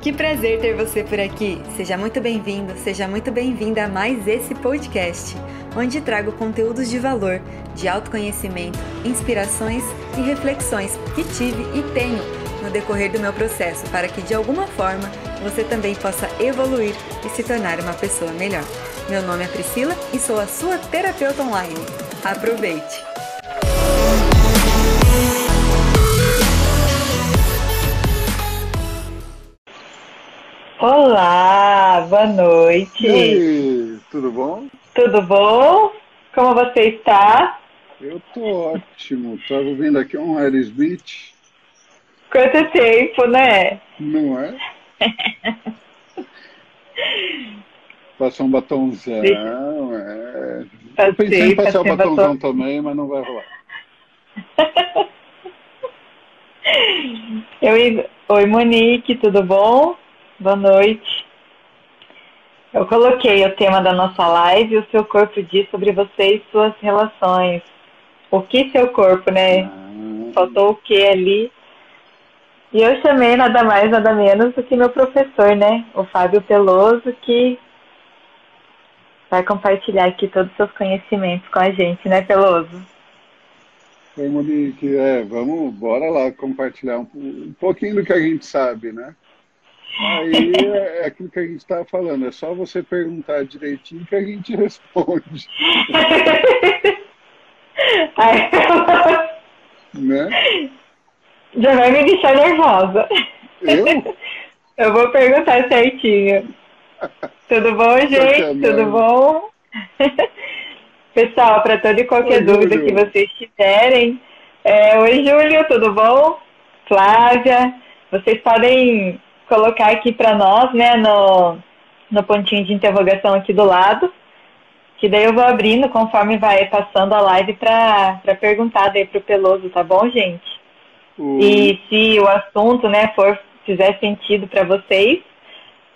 Que prazer ter você por aqui. Seja muito bem-vindo, seja muito bem-vinda a mais esse podcast, onde trago conteúdos de valor, de autoconhecimento, inspirações e reflexões que tive e tenho no decorrer do meu processo para que de alguma forma você também possa evoluir e se tornar uma pessoa melhor. Meu nome é Priscila e sou a sua terapeuta online. Aproveite! Olá, boa noite. Aí, tudo bom? Tudo bom? Como você está? Eu tô ótimo. Tava vendo aqui um Aerosmith. Quanto tempo, né? Não é? Passar um batomzão, é. Eu pensei em passar o batomzão batom. também, mas não vai rolar. Eu, oi, Monique, tudo bom? Boa noite. Eu coloquei o tema da nossa live, o seu corpo diz sobre você e suas relações. O que seu corpo, né? Ah. Faltou o que ali? E eu chamei nada mais, nada menos do que meu professor, né? O Fábio Peloso, que vai compartilhar aqui todos os seus conhecimentos com a gente, né, Peloso? Oi, Monique. É, vamos, bora lá compartilhar um, um pouquinho do que a gente sabe, né? Aí é aquilo que a gente estava falando, é só você perguntar direitinho que a gente responde. né? Já vai me deixar nervosa. Eu? Eu vou perguntar certinho. Tudo bom, gente? Tudo bom? Pessoal, para toda e qualquer Oi, dúvida Júlio. que vocês tiverem, é, Oi, Júlio, tudo bom? Flávia, vocês podem colocar aqui para nós, né, no, no pontinho de interrogação aqui do lado, que daí eu vou abrindo conforme vai passando a live para perguntar daí pro Peloso, tá bom, gente? Uhum. E se o assunto, né, for fizer sentido para vocês,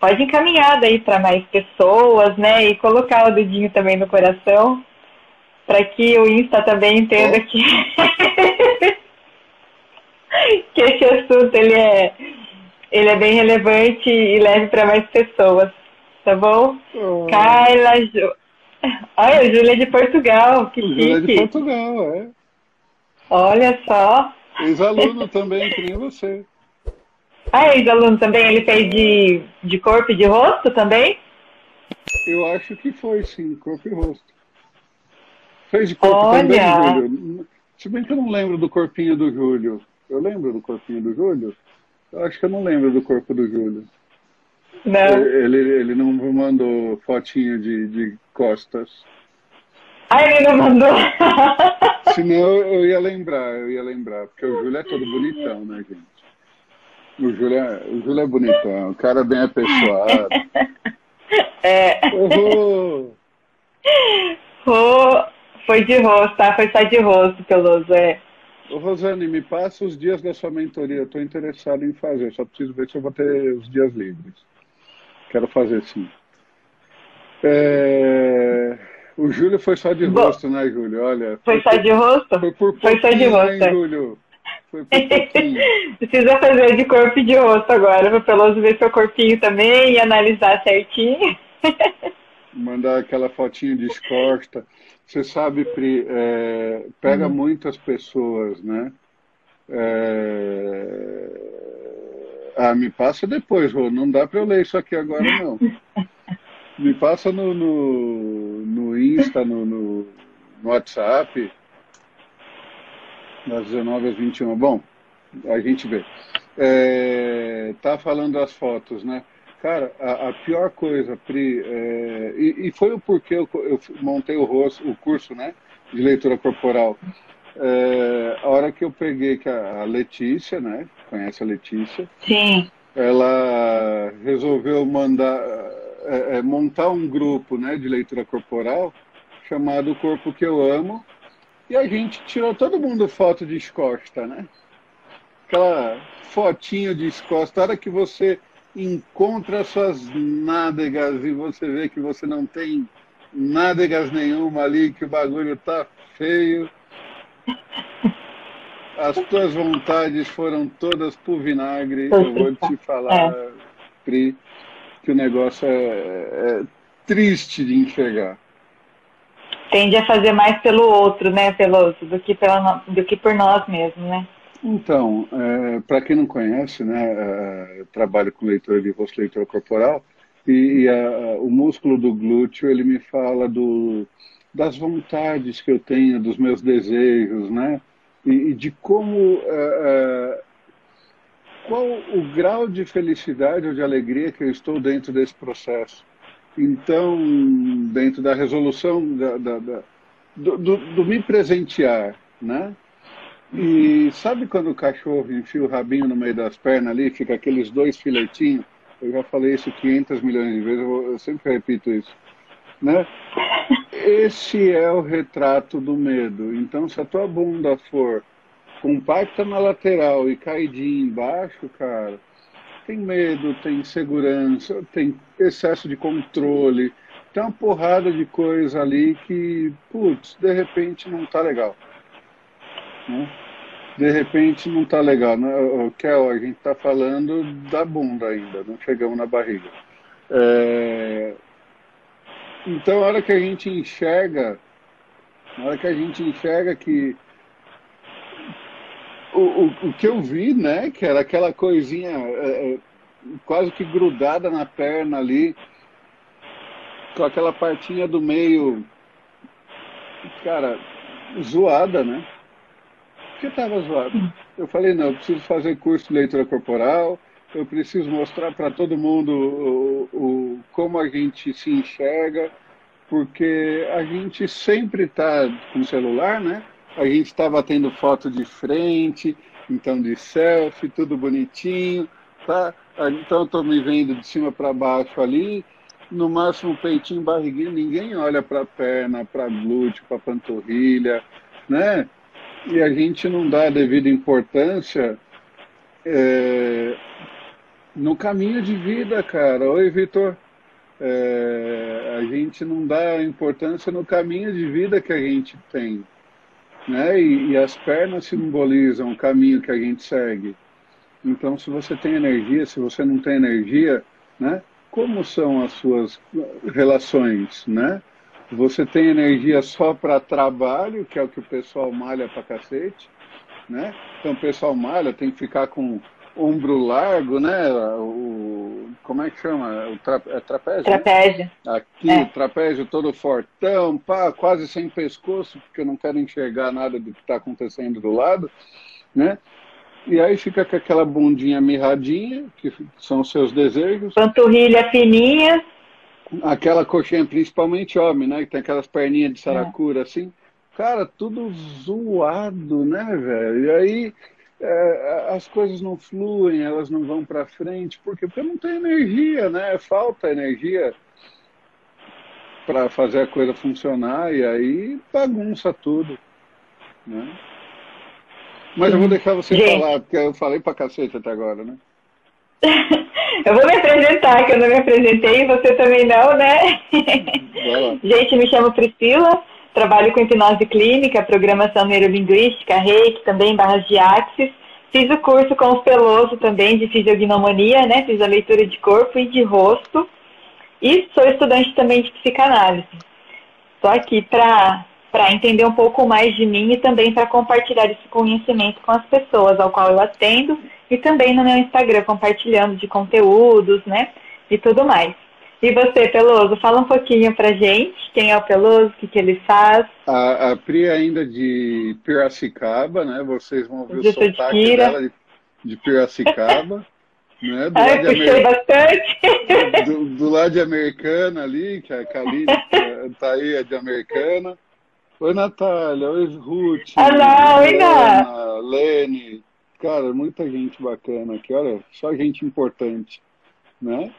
pode encaminhar daí para mais pessoas, né, e colocar o dedinho também no coração, para que o Insta também entenda oh. que que esse assunto ele é ele é bem relevante e leve para mais pessoas, tá bom? Oh. Carla, Ju... olha, Júlia de Portugal, que Júlia de Portugal, é. Olha só. Ex-aluno também, que nem você. Ah, ex-aluno também, ele fez de, de corpo e de rosto também? Eu acho que foi, sim, corpo e rosto. Fez de corpo Olha. também, Júlio. Se bem que eu não lembro do corpinho do Júlio. Eu lembro do corpinho do Júlio? Acho que eu não lembro do corpo do Júlio. Não. Ele, ele não mandou fotinho de, de costas. Ah, ele não mandou? Senão eu ia lembrar, eu ia lembrar, porque o Júlio é todo bonitão, né, gente? O Júlio é, o Júlio é bonitão, o cara bem apessoado. É. Oh, foi de rosto, tá? Foi só de rosto, Peloso, é. Rosane, me passa os dias da sua mentoria. Estou interessado em fazer, só preciso ver se eu vou ter os dias livres. Quero fazer sim. É... O Júlio foi só de Bom, rosto, né, Júlio? Olha. Foi, foi só de rosto? Foi por foi só de rosto. Hein, é. Júlio? Foi por Precisa fazer de corpo e de rosto agora, para Peloso ver seu corpinho também e analisar certinho. Mandar aquela fotinho de escosta. Você sabe, Pri, é, pega uhum. muitas pessoas, né? É... Ah, me passa depois, Rô. Não dá para eu ler isso aqui agora, não. me passa no, no, no Insta, no, no, no WhatsApp, das 19 às 21. Bom, a gente vê. É, tá falando das fotos, né? Cara, a, a pior coisa, Pri, é, e, e, foi o porquê eu, eu montei o, rosto, o curso né, de leitura corporal. É, a hora que eu peguei que a, a Letícia, né? Conhece a Letícia? Sim. Ela resolveu mandar é, é montar um grupo né, de leitura corporal chamado O Corpo Que Eu Amo. E a gente tirou todo mundo foto de escosta, né? Aquela fotinho de escosta. A hora que você encontra suas nádegas e você vê que você não tem nádegas nenhuma ali, que o bagulho tá feio. As tuas vontades foram todas por vinagre, eu vou te falar. É. Pri, que o negócio é, é triste de enxergar. Tende a fazer mais pelo outro, né, Peloso, do que, pela, do que por nós mesmos, né? Então, é, para quem não conhece, né, é, eu trabalho com leitura de rosto, leitura corporal, e, e a, o músculo do glúteo, ele me fala do, das vontades que eu tenho, dos meus desejos, né, e, e de como, é, é, qual o grau de felicidade ou de alegria que eu estou dentro desse processo. Então, dentro da resolução da, da, da do, do, do me presentear, né? E sabe quando o cachorro enfia o rabinho no meio das pernas ali, fica aqueles dois filetinhos? Eu já falei isso 500 milhões de vezes, eu, sempre repito isso. Né? Esse é o retrato do medo. Então, se a tua bunda for compacta na lateral e caidinha embaixo, cara, tem medo, tem insegurança, tem excesso de controle, tem uma porrada de coisa ali que, putz, de repente não tá legal. Né? De repente não está legal. Né? Kel, a gente está falando da bunda ainda, não chegamos na barriga. É... Então, a hora que a gente enxerga, na hora que a gente enxerga que o, o, o que eu vi, né, que era aquela coisinha é, é quase que grudada na perna ali, com aquela partinha do meio, cara, zoada, né? Que estava zoado. Eu falei, não, eu preciso fazer curso de leitura corporal, eu preciso mostrar para todo mundo o, o, como a gente se enxerga, porque a gente sempre está com celular, né? A gente está batendo foto de frente, então de selfie, tudo bonitinho, tá? Então eu estou me vendo de cima para baixo ali, no máximo peitinho, barriguinho, ninguém olha para perna, para glúteo, para panturrilha, né? E a gente não dá a devida importância é, no caminho de vida, cara. Oi, Vitor. É, a gente não dá importância no caminho de vida que a gente tem. Né? E, e, as pernas simbolizam o caminho que a gente segue. Então, se você tem energia, se você não tem energia, né? como são as suas relações? Né? Você tem energia só para trabalho, que é o que o pessoal malha para cacete, né? Então o pessoal malha, tem que ficar com ombro largo, né? O, como é que chama? O tra, é trapézio? Né? Trapézio. Né? Aqui, é. trapézio todo fortão, pá, quase sem pescoço, porque eu não quero enxergar nada do que está acontecendo do lado, né? E aí fica com aquela bundinha mirradinha, que são os seus desejos. Panturrilha fininha. Aquela coxinha, principalmente homem, né? Que tem aquelas perninhas de saracura, é. assim. Cara, tudo zoado, né, velho? E aí é, as coisas não fluem, elas não vão para frente. Por quê? Porque não tem energia, né? Falta energia para fazer a coisa funcionar e aí bagunça tudo, né? Mas eu vou deixar você Gente. falar, porque eu falei pra cacete até agora, né? Eu vou me apresentar, que eu não me apresentei, você também não, né? Gente, me chamo Priscila, trabalho com hipnose clínica, programação neurolinguística, reiki, também barras de axis. Fiz o curso com o Peloso também de fisiognomonia, né? Fiz a leitura de corpo e de rosto. E sou estudante também de psicanálise. Estou aqui para para entender um pouco mais de mim e também para compartilhar esse conhecimento com as pessoas ao qual eu atendo e também no meu Instagram, compartilhando de conteúdos, né? E tudo mais. E você, Peloso, fala um pouquinho pra gente, quem é o Peloso, o que, que ele faz. A, a Pri é ainda de Piracicaba, né? Vocês vão ver o sotaque de dela de, de Piracicaba. né? Do Ai, puxei Amer... bastante. Do, do, lado de Americana ali, que a Kaline tá aí, é de Americana. Oi, Natália. Oi, Ruth. Olá, oi, Ana. Lene. Cara, muita gente bacana aqui. Olha, só gente importante, né?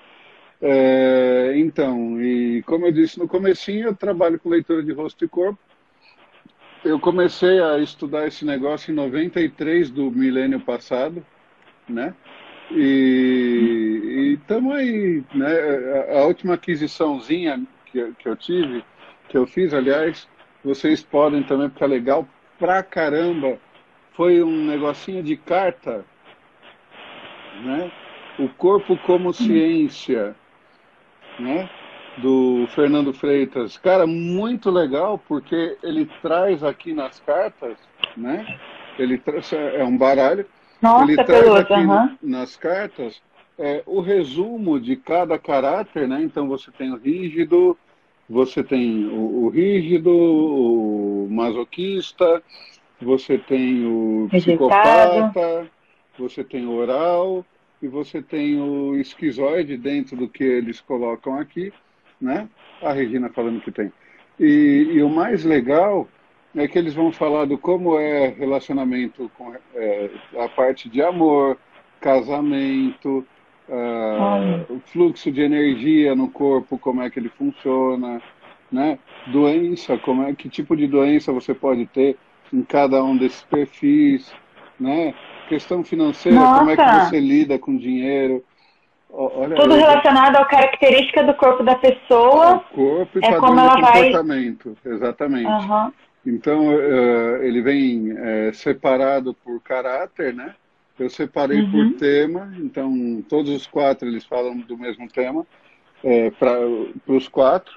É, então, e como eu disse no comecinho, eu trabalho com leitura de rosto e corpo. Eu comecei a estudar esse negócio em 93 do milênio passado, né? E estamos aí, né? A, a última aquisiçãozinha que, que eu tive, que eu fiz, aliás, vocês podem também, porque é legal pra caramba. Foi um negocinho de carta, né? O Corpo como Ciência, né? do Fernando Freitas. Cara, muito legal, porque ele traz aqui nas cartas, né? Ele traz, é um baralho. Nossa, ele traz peludo, aqui nas cartas é, o resumo de cada caráter, né? Então você tem o rígido, você tem o, o rígido, o masoquista, você tem o Rejeitado. psicopata, você tem o oral e você tem o esquizoide dentro do que eles colocam aqui, né? A Regina falando que tem. E, e o mais legal é que eles vão falar do como é relacionamento com é, a parte de amor, casamento, ah, o fluxo de energia no corpo, como é que ele funciona, né? Doença, como é que tipo de doença você pode ter em cada um desses perfis, né? Questão financeira, como é que Nossa! você lida com dinheiro. Olha, Tudo eu- relacionado à característica do corpo da o pessoa. corpo e é como ela vai- comportamento, exatamente. Aham. Então, eh, ele vem eh, separado por caráter, né? Eu separei Uhum. por tema, então todos os quatro eles falam do mesmo tema, para os quatro.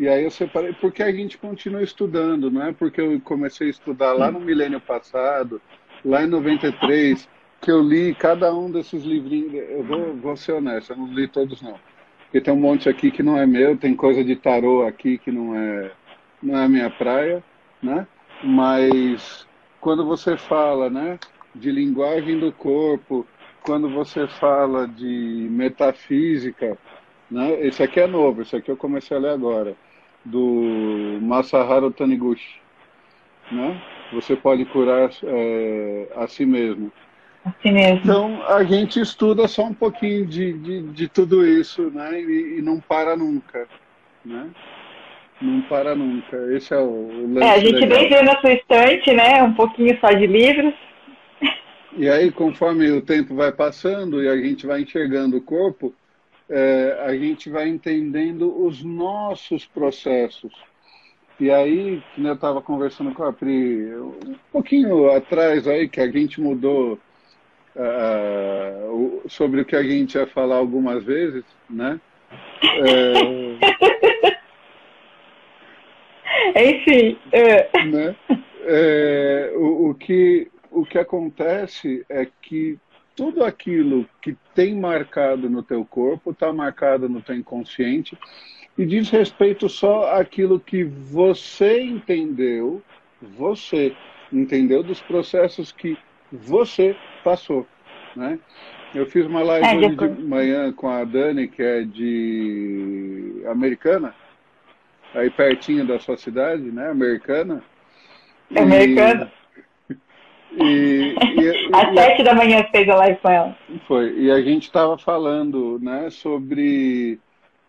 E aí eu separei porque a gente continua estudando, não é porque eu comecei a estudar lá no milênio passado, lá em 93, que eu li cada um desses livrinhos. Eu vou, vou ser honesto, eu não li todos não. Porque tem um monte aqui que não é meu, tem coisa de tarô aqui que não é, não é a minha praia, né? Mas quando você fala, né, de linguagem do corpo, quando você fala de metafísica, né? Esse aqui é novo, esse aqui eu comecei a ler agora, do Masaharu Taniguchi, né? Você pode curar é, a si mesmo. Assim mesmo. Então a gente estuda só um pouquinho de, de, de tudo isso, né? E, e não para nunca, né? Não para nunca. Esse é o, lance É, a gente legal. vem ver na sua estante, né? Um pouquinho só de livros. E aí, conforme o tempo vai passando e a gente vai enxergando o corpo, é, a gente vai entendendo os nossos processos. E aí, que eu estava conversando com a Pri um pouquinho atrás aí, que a gente mudou o- sobre o que a gente ia falar algumas vezes, né? É, Enfim, é. né? É, o, o que, o que acontece é que tudo aquilo que tem marcado no teu corpo está marcado no teu inconsciente e diz respeito só àquilo que você entendeu, você entendeu dos processos que você passou, né? Eu fiz uma live É, hoje de manhã com a Dani, que é de Americana, aí pertinho da sua cidade, né? Americana. Americana. E, e, Às sete da manhã fez a live com ela. foi. E a gente estava falando, né, sobre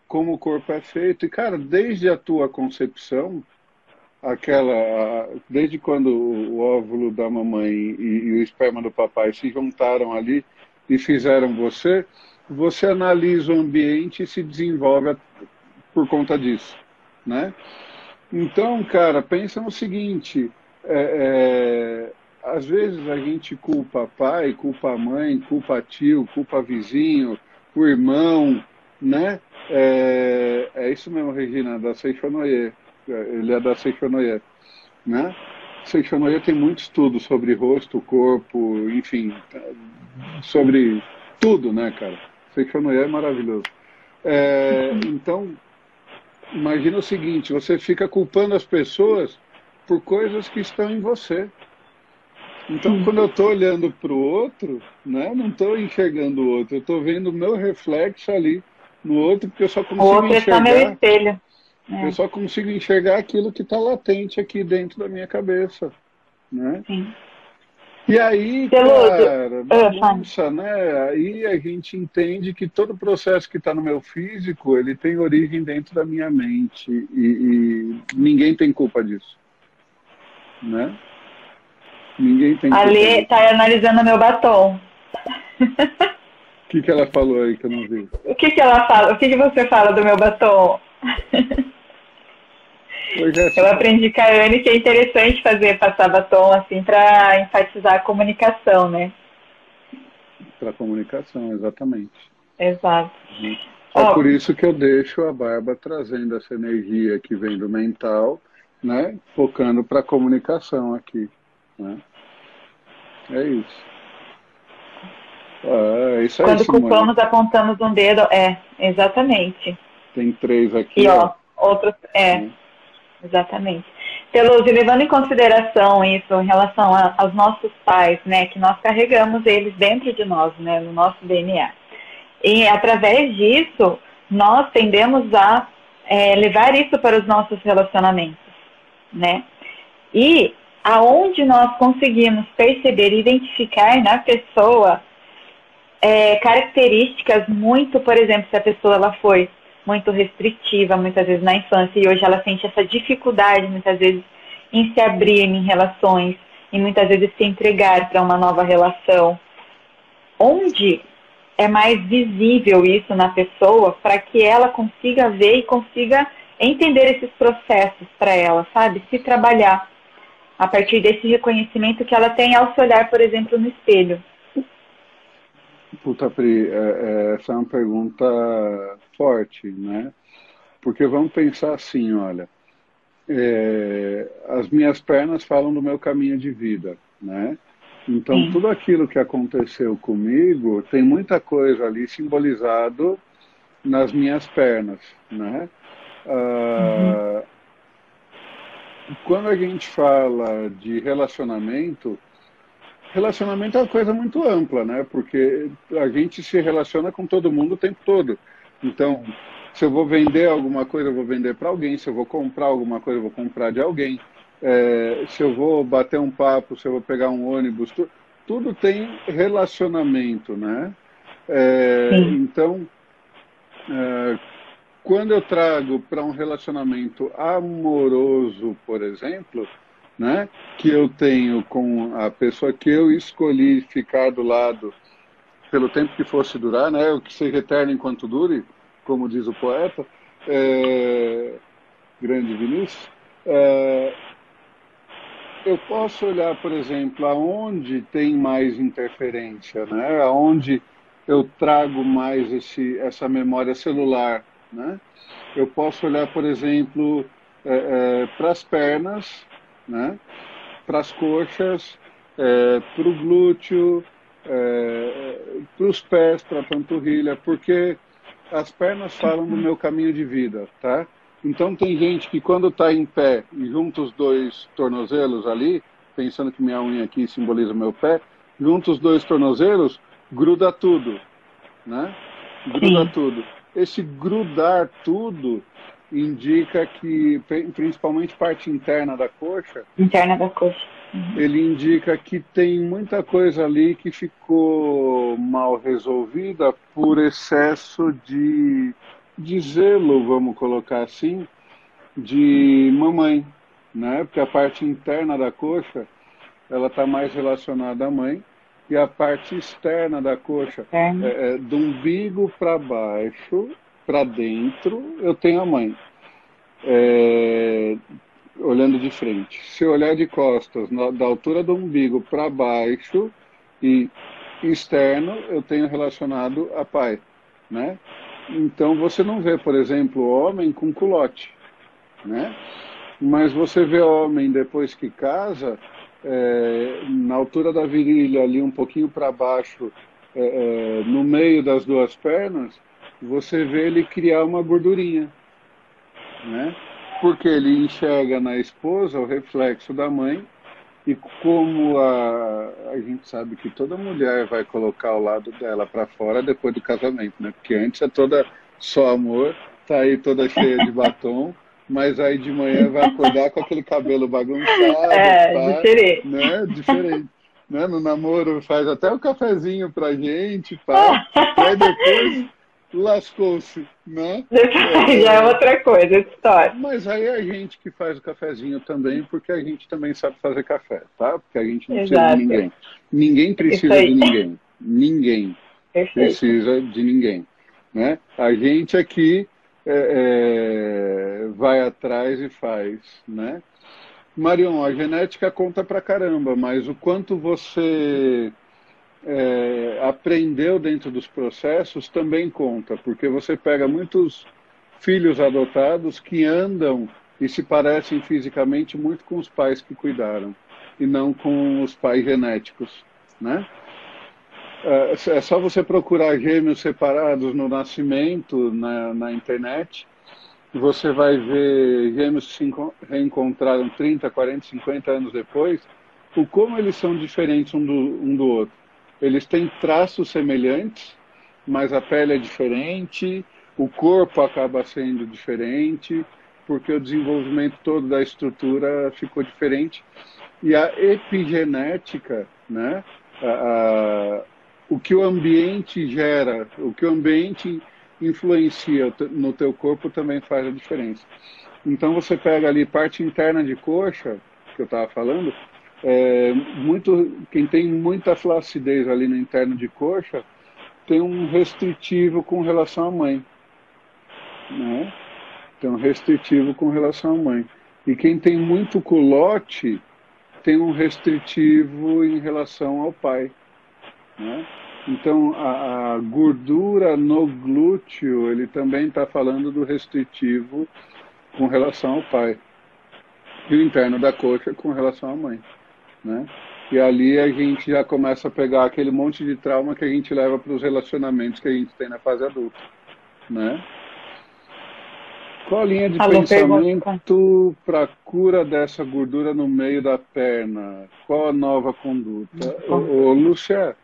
como o corpo é feito. E, cara, desde a tua concepção, aquela, desde quando o óvulo da mamãe e, e o esperma do papai se juntaram ali e fizeram você, você analisa o ambiente e se desenvolve por conta disso, né? Então, cara, pensa no seguinte, é, é, às vezes a gente culpa pai, culpa mãe, culpa tio, culpa vizinho, o irmão, né? É, é isso mesmo, Regina, da Seixonoye. Ele é da Seixonoye, né? Seixonoye tem muito estudo sobre rosto, corpo, enfim, sobre tudo, né, cara? Seixonoye é maravilhoso. É, então, imagina o seguinte, você fica culpando as pessoas por coisas que estão em você. Então, quando eu estou olhando para o outro, né, não estou enxergando o outro, eu estou vendo o meu reflexo ali no outro, porque eu só O consigo outro é só meu enxergar, espelho. É. eu só consigo enxergar aquilo que está latente aqui dentro da minha cabeça, né? Sim. E aí, cara, Ah, bagunça, né? Aí a gente entende que todo processo que está no meu físico, ele tem origem dentro da minha mente e, e ninguém tem culpa disso, né? Ninguém tem A Lê tá analisando meu batom. O que, que ela falou aí que eu não vi? O que que ela fala? O que que você fala do meu batom? Eu aprendi com a Anne que é interessante fazer passar batom assim pra enfatizar a comunicação, né? para comunicação, exatamente. Exato. É oh. por isso que eu deixo a barba trazendo essa energia que vem do mental, né? Focando para a comunicação aqui. Né? É isso. Ah, é isso Quando culpamos, apontamos um dedo, é, exatamente. Tem três aqui. E ó, ó outros, é, Sim. exatamente. Pelusi, levando em consideração isso em relação a, aos nossos pais, né, que nós carregamos eles dentro de nós, né, no nosso DNA. E através disso, nós tendemos a é, levar isso para os nossos relacionamentos, né? E aonde nós conseguimos perceber e identificar na pessoa é, características muito, por exemplo, se a pessoa ela foi muito restritiva muitas vezes na infância e hoje ela sente essa dificuldade muitas vezes em se abrir em relações e muitas vezes se entregar para uma nova relação. Onde é mais visível isso na pessoa para que ela consiga ver e consiga entender esses processos para ela, sabe? Se trabalhar a partir desse reconhecimento que ela tem ao se olhar, por exemplo, no espelho. Puta, Pri, é, é, essa é uma pergunta forte, né? Porque vamos pensar assim, olha, é, as minhas pernas falam do meu caminho de vida, né? Então, Sim. tudo aquilo que aconteceu comigo tem muita coisa ali simbolizado nas minhas pernas, né? Ah, uhum. Quando a gente fala de relacionamento, relacionamento é uma coisa muito ampla, né? Porque a gente se relaciona com todo mundo o tempo todo. Então, se eu vou vender alguma coisa, eu vou vender para alguém. Se eu vou comprar alguma coisa, eu vou comprar de alguém. É, se eu vou bater um papo, se eu vou pegar um ônibus, tu, tudo tem relacionamento, né? É, então, é, quando eu trago para um relacionamento amoroso, por exemplo, né, que eu tenho com a pessoa que eu escolhi ficar do lado pelo tempo que fosse durar, né, o que seja eterno enquanto dure, como diz o poeta, é, grande Vinícius, é, eu posso olhar, por exemplo, aonde tem mais interferência, né, aonde eu trago mais esse, essa memória celular, né? Eu posso olhar, por exemplo, é, é, para as pernas, né? para as coxas, é, para o glúteo, é, para os pés, para a panturrilha, porque as pernas falam do meu caminho de vida, tá? Então tem gente que quando está em pé e junta os dois tornozelos ali, pensando que minha unha aqui simboliza meu pé, junta os dois tornozelos, gruda tudo, né? Gruda Sim. tudo. Esse grudar tudo indica que, principalmente parte interna da coxa. Interna da coxa. Uhum. Ele indica que tem muita coisa ali que ficou mal resolvida por excesso de, de zelo, vamos colocar assim, de mamãe, né? Porque a parte interna da coxa, ela está mais relacionada à mãe e a parte externa da coxa, é, é, do umbigo para baixo, para dentro, eu tenho a mãe. É, olhando de frente. Se olhar de costas, na, da altura do umbigo para baixo e externo, eu tenho relacionado a pai, né? Então você não vê, por exemplo, homem com culote, né? Mas você vê homem depois que casa, é, na altura da virilha, ali um pouquinho para baixo, é, é, no meio das duas pernas, você vê ele criar uma gordurinha, né? Porque ele enxerga na esposa o reflexo da mãe e como a, a gente sabe que toda mulher vai colocar o lado dela para fora depois do casamento, né? Porque antes é toda só amor, tá aí toda cheia de batom, mas aí de manhã vai acordar com aquele cabelo bagunçado, é, diferente. né? Diferente. Né? No namoro faz até o um cafezinho pra gente, pá. aí depois lascou-se, né? Já é outra coisa, história. Mas aí é a gente que faz o cafezinho também, porque a gente também sabe fazer café, tá? Porque a gente não Exato. precisa de ninguém. Ninguém precisa de ninguém. Ninguém Perfeito. precisa de ninguém. Né? A gente aqui é, é, vai atrás e faz, né? Marion, a genética conta pra caramba, mas o quanto você é, aprendeu dentro dos processos também conta, porque você pega muitos filhos adotados que andam e se parecem fisicamente muito com os pais que cuidaram e não com os pais genéticos, né? É, é só você procurar gêmeos separados no nascimento na, na internet, você vai ver gêmeos que se reencontraram 30, 40, 50 anos depois, o como eles são diferentes um do, um do outro. Eles têm traços semelhantes, mas a pele é diferente, o corpo acaba sendo diferente, porque o desenvolvimento todo da estrutura ficou diferente. E a epigenética, né? A, o que o ambiente gera, o que o ambiente influencia no teu corpo também faz a diferença. Então você pega ali parte interna de coxa, que eu estava falando, é, muito, quem tem muita flacidez ali no interno de coxa tem um restritivo com relação à mãe. Né? Tem um restritivo com relação à mãe. E quem tem muito culote tem um restritivo em relação ao pai. Né? Então, a, a, gordura no glúteo, ele também está falando do restritivo com relação ao pai. E o interno da coxa com relação à mãe né? E ali a gente já começa a pegar aquele monte de trauma que a gente leva para os relacionamentos que a gente tem na fase adulta, né? Qual a linha de Alô, pensamento para cura dessa gordura no meio da perna? Qual a nova conduta? Ô, ô, Lúcia,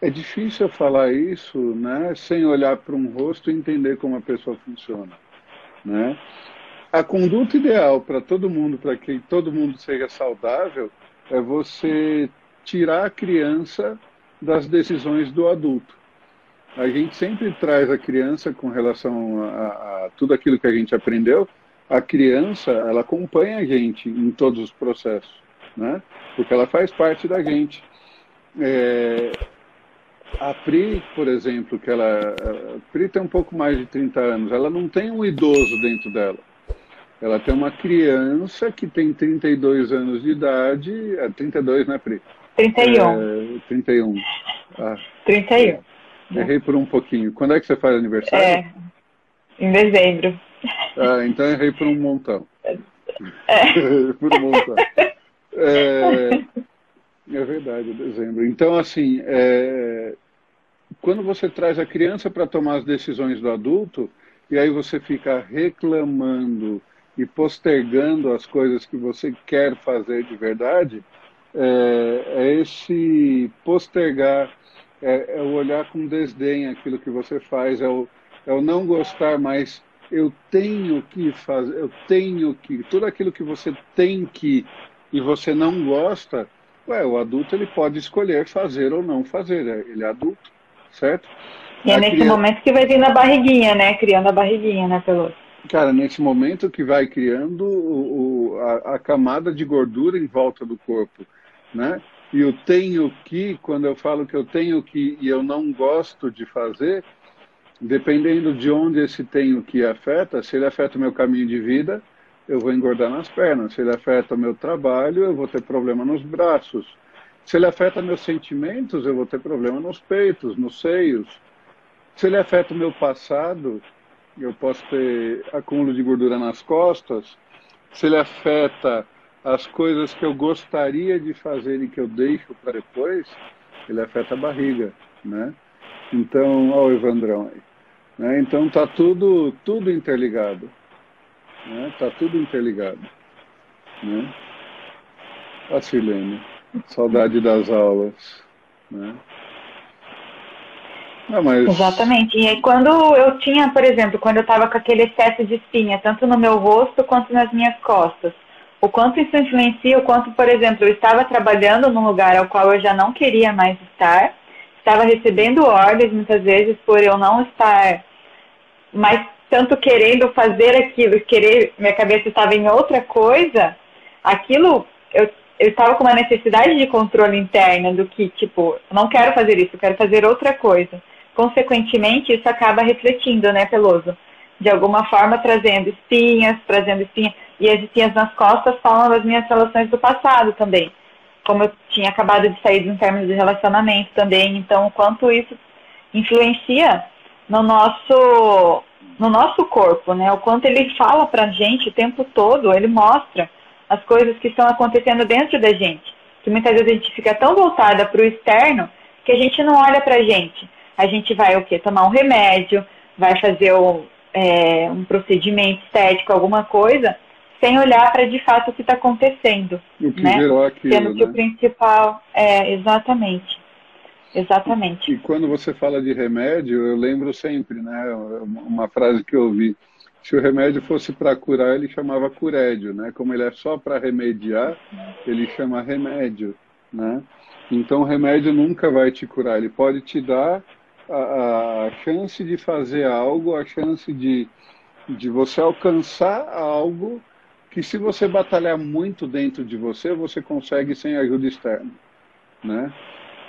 é difícil falar isso, né, sem olhar para um rosto e entender como a pessoa funciona, né? A conduta ideal para todo mundo, para que todo mundo seja saudável, é você tirar a criança das decisões do adulto. A gente sempre traz a criança com relação a, a, tudo aquilo que a gente aprendeu. A criança, ela acompanha a gente em todos os processos, né? Porque ela faz parte da gente. É, a Pri, por exemplo, que ela, a Pri tem um pouco mais de 30 anos, ela não tem um idoso dentro dela. Ela tem uma criança que tem 32 anos de idade. É 32, né, Pri? 31. É, 31. Ah, 31. Errei por um pouquinho. Quando é que você faz aniversário? É, em dezembro. Ah, então errei por um montão. É. por um montão. É, é verdade, dezembro. Então, assim, é, quando você traz a criança para tomar as decisões do adulto, e aí você fica reclamando e postergando as coisas que você quer fazer de verdade, é, é esse postergar, é, é, o olhar com desdém aquilo que você faz, é o, é o não gostar mais. Eu tenho que fazer, eu tenho que. Tudo aquilo que você tem que e você não gosta, ué, o adulto ele pode escolher fazer ou não fazer, é, ele é adulto, certo? E é nesse criança... momento que vai vir na barriguinha, né? Criando a barriguinha, né, Peloso? Cara, nesse momento que vai criando o, o, a, a, camada de gordura em volta do corpo, né? E o tenho que, quando eu falo que eu tenho que e eu não gosto de fazer, dependendo de onde esse tenho que afeta, se ele afeta o meu caminho de vida, eu vou engordar nas pernas. Se ele afeta o meu trabalho, eu vou ter problema nos braços. Se ele afeta meus sentimentos, eu vou ter problema nos peitos, nos seios. Se ele afeta o meu passado, eu posso ter acúmulo de gordura nas costas, se ele afeta as coisas que eu gostaria de fazer e que eu deixo para depois, ele afeta a barriga, né? Então, olha o Evandrão aí. Né? Então tá tudo, tudo interligado. Né? Tá tudo interligado. Né? A Silene, saudade das aulas. Né? Não, mas... Exatamente. E aí, quando eu tinha, por exemplo, quando eu estava com aquele excesso de espinha, tanto no meu rosto quanto nas minhas costas, o quanto isso influencia, o quanto, por exemplo, eu estava trabalhando num lugar ao qual eu já não queria mais estar, estava recebendo ordens muitas vezes por eu não estar mais tanto querendo fazer aquilo, querer, minha cabeça estava em outra coisa, aquilo eu eu estava com uma necessidade de controle interna do que, tipo, não quero fazer isso, quero fazer outra coisa consequentemente, isso acaba refletindo, né, Peloso? De alguma forma, trazendo espinhas, trazendo espinhas. E as espinhas nas costas falam das minhas relações do passado também. como eu tinha acabado de sair de um término de relacionamento também, então o quanto isso influencia no nosso no nosso corpo, né? O quanto ele fala pra gente o tempo todo, ele mostra as coisas que estão acontecendo dentro da gente. Que muitas vezes a gente fica tão voltada para o externo que a gente não olha pra gente. A gente vai o quê? Tomar um remédio, vai fazer um, é, um procedimento estético, alguma coisa, sem olhar para de fato o que está acontecendo. O que né? aquilo, Sendo que né? o principal é exatamente. Exatamente. E quando você fala de remédio, eu lembro sempre, né? Uma frase que eu ouvi. Se o remédio fosse para curar, ele chamava curédio, né? Como ele é só para remediar, ele chama remédio, né? Então o remédio nunca vai te curar, ele pode te dar a, a chance de fazer algo, a chance de, de você alcançar algo que se você batalhar muito dentro de você, você consegue sem ajuda externa, né?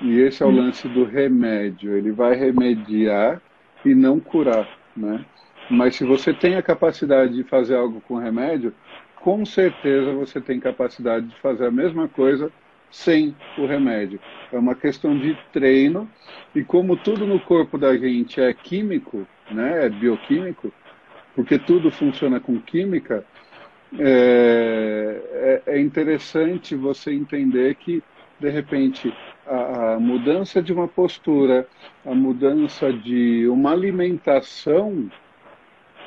E esse é o lance do remédio. Ele vai remediar e não curar, né? Mas se você tem a capacidade de fazer algo com remédio, com certeza você tem capacidade de fazer a mesma coisa sem o remédio. É uma questão de treino e como tudo no corpo da gente é químico, né? É bioquímico, porque tudo funciona com química. É, é, é interessante você entender que de repente a, mudança de uma postura, a mudança de uma alimentação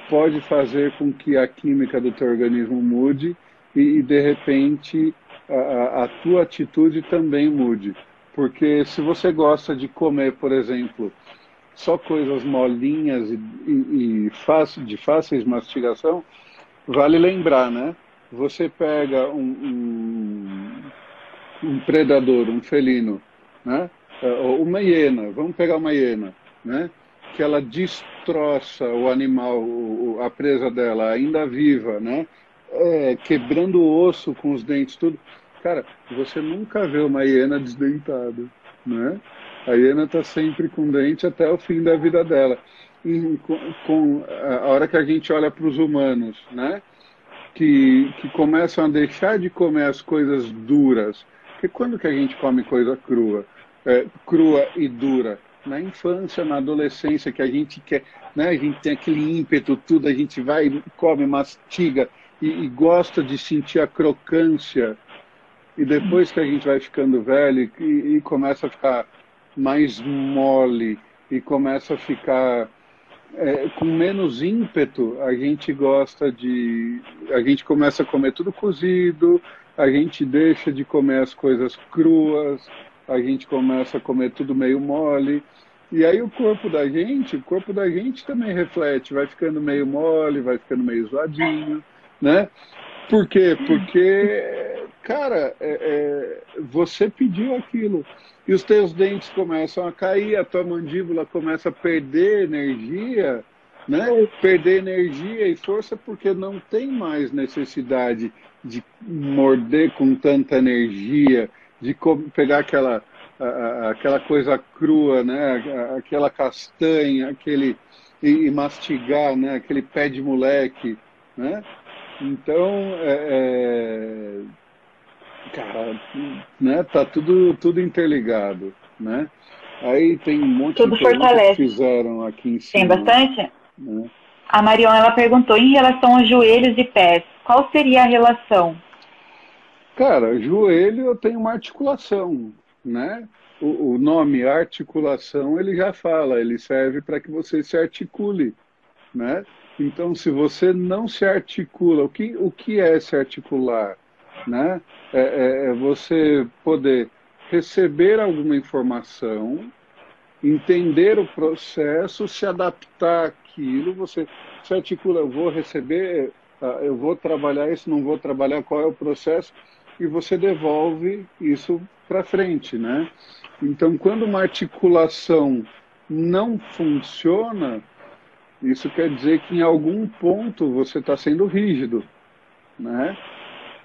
pode fazer com que a química do teu organismo mude e, e de repente a, a, tua atitude também mude. Porque se você gosta de comer, por exemplo, só coisas molinhas e, e, e fácil, de fáceis mastigação, vale lembrar, né? Você pega um, um, um predador, um felino, né? Uma hiena, vamos pegar uma hiena, né? Que ela destroça o animal, a presa dela, ainda viva, né? É, quebrando o osso com os dentes, tudo. Cara, você nunca vê uma hiena desdentada, né? A hiena está sempre com dente até o fim da vida dela. E com, com a hora que a gente olha para os humanos, né? Que, que começam a deixar de comer as coisas duras. Porque quando que a gente come coisa crua? É, crua e dura? Na infância, na adolescência, que a gente quer, né? A gente tem aquele ímpeto, tudo, a gente vai, come, mastiga e, e gosta de sentir a crocância. E depois que a gente vai ficando velho e, e começa a ficar mais mole e começa a ficar é, com menos ímpeto, a gente gosta de. A gente começa a comer tudo cozido, a gente deixa de comer as coisas cruas, a gente começa a comer tudo meio mole. E aí o corpo da gente, o corpo da gente também reflete, vai ficando meio mole, vai ficando meio zoadinho, né? Por quê? Porque, cara, é, é, você pediu aquilo e os teus dentes começam a cair, a tua mandíbula começa a perder energia, né? Perder energia e força porque não tem mais necessidade de morder com tanta energia, de pegar aquela aquela coisa crua, né? Aquela castanha, aquele e, mastigar, né? Aquele pé de moleque, né? Então, é, é, cara, né, tá tudo, tudo interligado, né? Aí tem um monte tudo de coisas que fizeram aqui em cima. Tem bastante? Né? A Marion, ela perguntou em relação aos joelhos e pés, qual seria a relação? Cara, joelho eu tenho uma articulação, né? O, o nome articulação, ele já fala, ele serve para que você se articule, né? Então, se você não se articula, o que, o que é se articular? Né? É, é, é você poder receber alguma informação, entender o processo, se adaptar àquilo, você se articula, eu vou receber, ah, eu vou trabalhar isso, não vou trabalhar, qual é o processo, e você devolve isso para frente, né? Então, quando uma articulação não funciona, isso quer dizer que em algum ponto você está sendo rígido, né?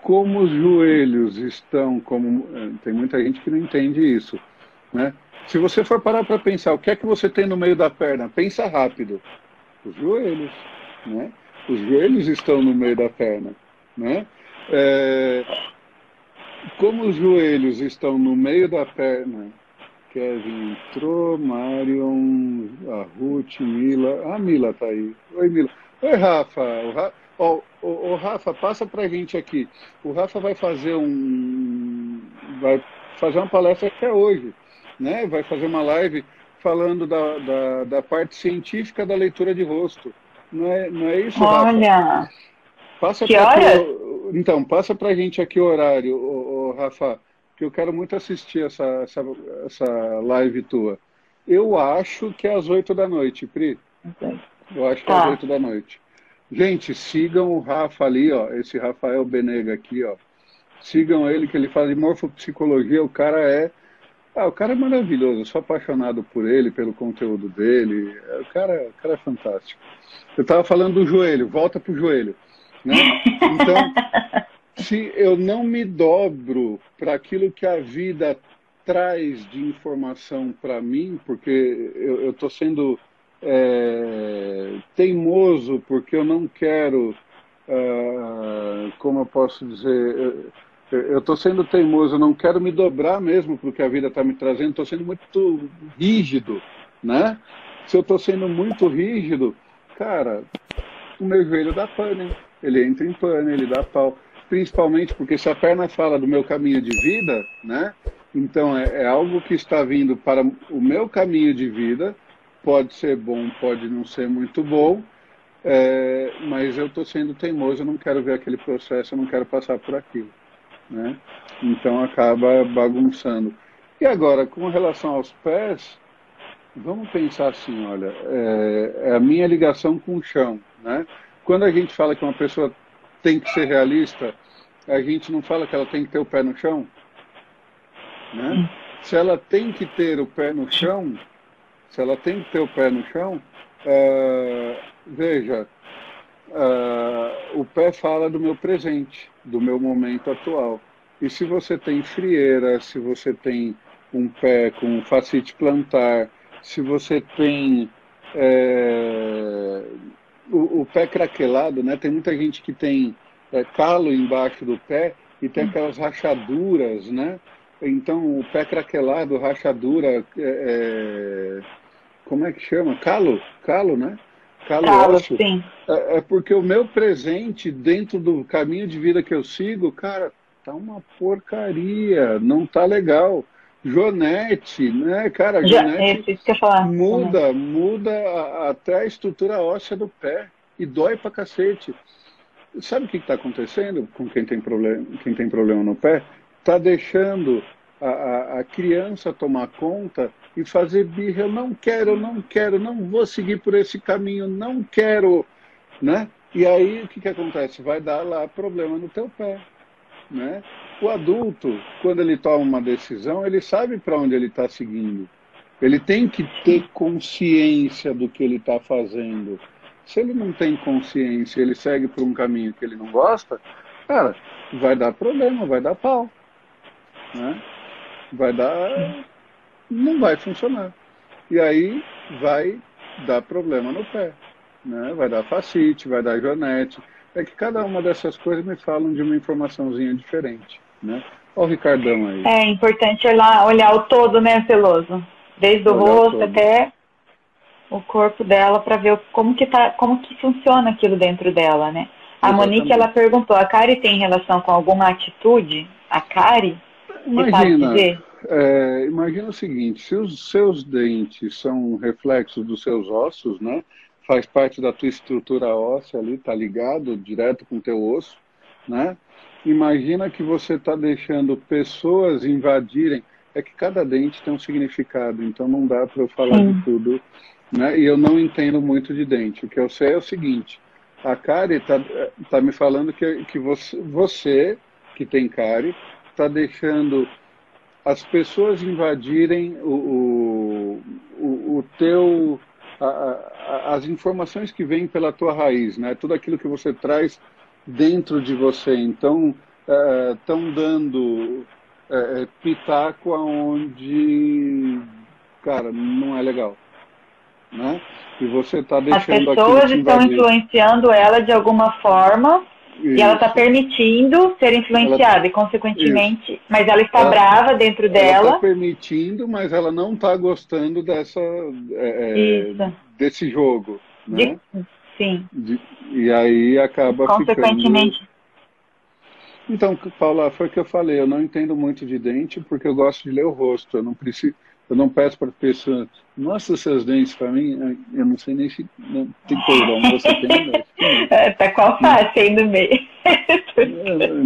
Como os joelhos estão, como eh, tem muita gente que não entende isso, né? Se você for parar para pensar, o que é que você tem no meio da perna? Pensa rápido. Os joelhos, né? Os joelhos estão no meio da perna, né? É... como os joelhos estão no meio da perna, Kevin entrou, Marion, a Ruth, Mila. A Mila tá aí. Oi, Mila. Oi, Rafa. O, Ra... oh, oh, oh, Rafa, passa pra gente aqui. O Rafa vai fazer um. Vai fazer uma palestra até hoje. Né? Vai fazer uma live falando da, da, da parte científica da leitura de rosto. Não é, não é isso, Olha. Rafa? Passa que hora? Então, passa pra gente aqui o horário, o, Rafa que eu quero muito assistir essa, essa, essa live tua. Eu acho que é às oito da noite, Pri. Okay. Eu acho que é às tá. oito da noite. Gente, sigam o Rafa ali, ó, esse Rafael Benega aqui, ó. Sigam ele, que ele fala de morfopsicologia. O cara é. Ah, o cara é maravilhoso. Eu sou apaixonado por ele, pelo conteúdo dele. O cara, o cara é fantástico. Eu estava falando do joelho, volta pro joelho. Né? Então, se eu não me dobro para aquilo que a vida traz de informação para mim, porque eu estou sendo é, teimoso, porque eu não quero, uh, como eu posso dizer, eu estou sendo teimoso, não quero me dobrar mesmo para o que a vida está me trazendo, estou sendo muito rígido, né? Se eu estou sendo muito rígido, cara, o meu joelho dá pane, ele entra em pane, ele dá pau principalmente porque se a perna fala do meu caminho de vida, né? Então é, é algo que está vindo para o meu caminho de vida, pode ser bom, pode não ser muito bom, é, mas eu estou sendo teimoso, eu não quero ver aquele processo, eu não quero passar por aquilo, né? Então acaba bagunçando. E agora, com relação aos pés, vamos pensar assim, olha, é, é a minha ligação com o chão, né? Quando a gente fala que uma pessoa tem que ser realista, a gente não fala que ela tem que ter o pé no chão. Né? Se ela tem que ter o pé no chão, se ela tem que ter o pé no chão, uh, veja, uh, o pé fala do meu presente, do meu momento atual. E se você tem frieira, se você tem um pé com facite plantar, se você tem é, o, o, pé craquelado, né? Tem muita gente que tem é, calo embaixo do pé e tem aquelas rachaduras, né? Então, o pé craquelado, rachadura, é, é, como é que chama? Calo? Calo, né? Calo, Calo sim. É, é, porque o meu presente dentro do caminho de vida que eu sigo, cara, tá uma porcaria, não tá legal. Jonete, né, cara? Jonete muda, muda a, até a estrutura óssea do pé e dói pra cacete. Sabe o que está acontecendo com quem tem problema, quem tem problema no pé? Está deixando a, a, a, criança tomar conta e fazer birra. Eu não quero, eu não quero, não vou seguir por esse caminho, não quero, né? E aí o que, que acontece? Vai dar lá problema no teu pé. Né? O adulto, quando ele toma uma decisão, ele sabe para onde ele está seguindo. Ele tem que ter consciência do que ele está fazendo. Se ele não tem consciência, ele segue por um caminho que ele não gosta, cara, vai dar problema, vai dar pau. Né? Vai dar. Não vai funcionar. E aí vai dar problema no pé. Né? Vai dar facite, vai dar jonete é que cada uma dessas coisas me falam de uma informaçãozinha diferente, né? Olha o Ricardão aí. É importante olhar, olhar o todo, né, Celoso? Desde olhar o rosto até o corpo dela para ver como que tá, como que funciona aquilo dentro dela, né? A Exatamente. Monique ela perguntou: a Kari tem relação com alguma atitude? A Kari? Imagina, é, imagina o seguinte: se os seus dentes são reflexos dos seus ossos, né? faz parte da tua estrutura óssea ali, tá ligado direto com o teu osso, né? Imagina que você está deixando pessoas invadirem. É que cada dente tem um significado, então não dá para eu falar Sim. de tudo, né? E eu não entendo muito de dente. O que eu sei é o seguinte: a Kari está tá me falando que, que você, você, que tem Kari, está deixando as pessoas invadirem o, o, o, teu a, a, as informações que vêm pela tua raiz, né? Tudo aquilo que você traz dentro de você. Então, estão é, dando é, é, pitaco aonde, cara, não é legal. Né? E você está deixando As pessoas estão influenciando ela de alguma forma E ela está permitindo ser influenciada, ela, e consequentemente, isso. mas ela está ela, brava dentro dela. Ela está permitindo, mas ela não está gostando dessa, é, é desse jogo. Né? De, sim. De, e aí acaba consequentemente. Ficando... Então, Paula, foi o que eu falei. Eu não entendo muito de dente porque eu gosto de ler o rosto. Eu não preciso eu não peço para a pessoa, mostra seus dentes para mim, eu não sei nem se não tem cordão, você tem? Né? É, tá qual face aí no meio?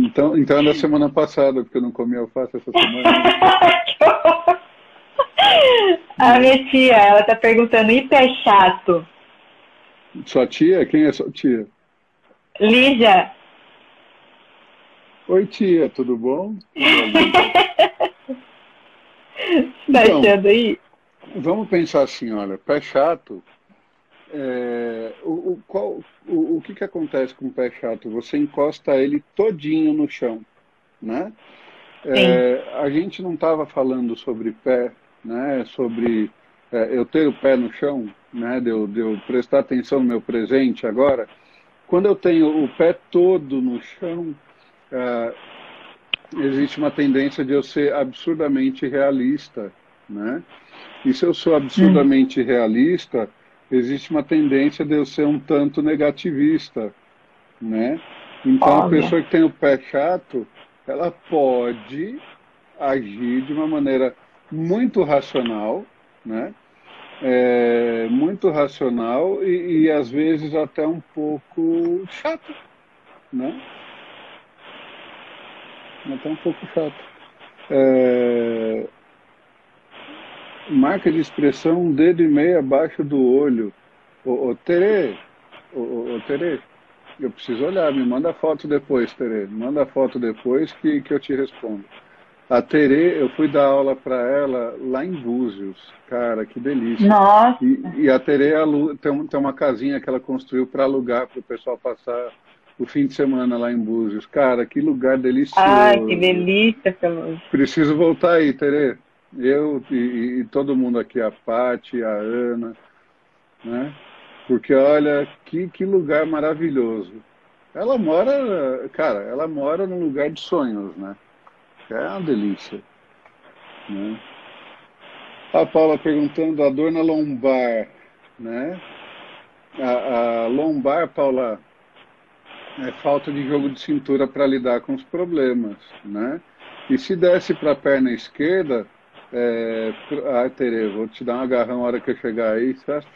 então, então é da semana passada, porque eu não comi alface essa semana. a minha tia, ela tá perguntando, e pé chato? Sua tia? Quem é sua tia? Lígia. Oi, tia, tudo bom? Tá então, achando aí? Vamos pensar assim, olha, pé chato. É, o, o, qual, o, o que, que acontece com o pé chato? Você encosta ele todinho no chão, né? É, a gente não estava falando sobre pé, né? Sobre é, eu ter o pé no chão, né? De eu, de eu prestar atenção no meu presente agora. Quando eu tenho o pé todo no chão, é, existe uma tendência de eu ser absurdamente realista, né? E se eu sou absurdamente hum. realista, existe uma tendência de eu ser um tanto negativista, né? Então, a pessoa que tem o pé chato, ela pode agir de uma maneira muito racional, né? É, muito racional e, e às vezes até um pouco chato, né? Até um pouco chato. É... Marca de expressão, um dedo e meio abaixo do olho. Ô, ô Tere, ô, ô, Tere, eu preciso olhar, me manda foto depois, Tere. Me manda foto depois que, que eu te respondo. A Tere, eu fui dar aula para ela lá em Búzios. Cara, que delícia. Nossa. E, e a Tere tem, tem uma casinha que ela construiu para alugar para o pessoal passar o fim de semana lá em Búzios. Cara, que lugar delicioso. Ai, que delícia, Peloso. Preciso voltar aí, Tere. Eu e, e, todo mundo aqui, a Pati, a Ana, né? Porque olha, que, que lugar maravilhoso. Ela mora, cara, ela mora num lugar de sonhos, né? É uma delícia. Né? A Paula perguntando a dor na lombar, né? A, a lombar, Paula, é falta de jogo de cintura para lidar com os problemas, né? E se desce para a perna esquerda, é... ah, Tere, vou te dar um agarrão na hora que eu chegar aí, certo?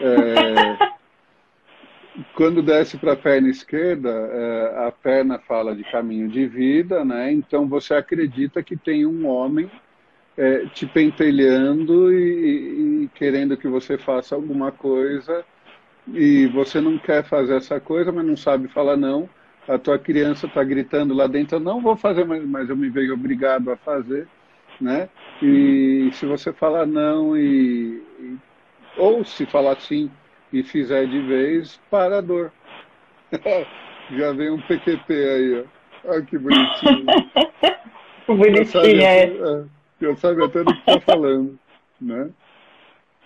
É... Quando desce para a perna esquerda, é... a perna fala de caminho de vida, né? Então você acredita que tem um homem é, te pentelhando e, e querendo que você faça alguma coisa e você não quer fazer essa coisa, mas não sabe falar não, a tua criança está gritando lá dentro, eu não vou fazer, mas eu me vejo obrigado a fazer, né? E se você falar não e, e ou se falar sim e fizer de vez, para a dor. Já vem um PQP aí, ó. Olha que bonitinho. bonitinho, já sabe, é. é. Já sabe até do que está falando, né?